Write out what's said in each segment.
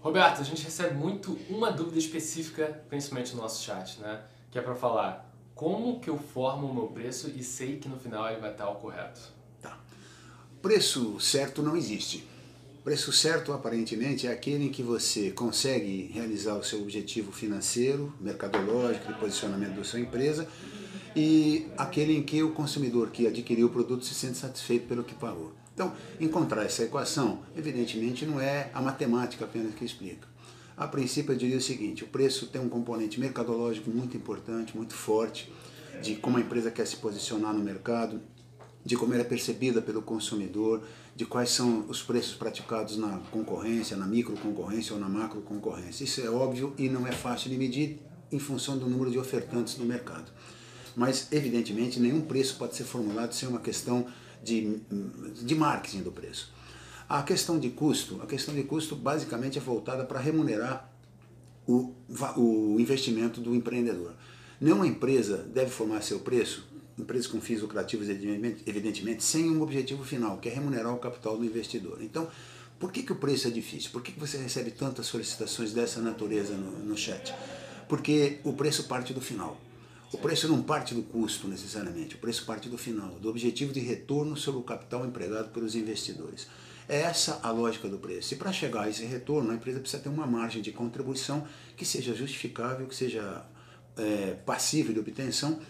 Roberto, a gente recebe muito uma dúvida específica, principalmente no nosso chat, né? Que é para falar como que eu formo o meu preço e sei que no final ele vai estar o correto. Tá. Preço certo não existe. Preço certo, aparentemente, é aquele em que você consegue realizar o seu objetivo financeiro, mercadológico, de posicionamento da sua empresa, e aquele em que o consumidor que adquiriu o produto se sente satisfeito pelo que pagou. Então, encontrar essa equação, evidentemente, não é a matemática apenas que explica. A princípio, eu diria o seguinte: o preço tem um componente mercadológico muito importante, muito forte, de como a empresa quer se posicionar no mercado, de como ela é percebida pelo consumidor, de quais são os preços praticados na concorrência, na micro concorrência ou na macro concorrência. Isso é óbvio e não é fácil de medir em função do número de ofertantes no mercado. Mas, evidentemente, nenhum preço pode ser formulado sem uma questão de, de marketing do preço. A questão de custo, a questão de custo basicamente é voltada para remunerar o, o investimento do empreendedor. Nenhuma empresa deve formar seu preço, empresas com fins lucrativos, evidentemente, sem um objetivo final, que é remunerar o capital do investidor. Então, por que, que o preço é difícil? Por que, que você recebe tantas solicitações dessa natureza no, no chat? Porque o preço parte do final. O preço não parte do custo necessariamente, o preço parte do final, do objetivo de retorno sobre o capital empregado pelos investidores. É essa a lógica do preço. E para chegar a esse retorno, a empresa precisa ter uma margem de contribuição que seja justificável, que seja é, passível de obtenção,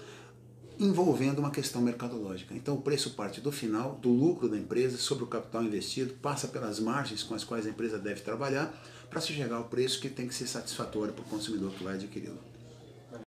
envolvendo uma questão mercadológica. Então o preço parte do final, do lucro da empresa sobre o capital investido, passa pelas margens com as quais a empresa deve trabalhar para se chegar ao preço que tem que ser satisfatório para o consumidor que vai adquiri-lo.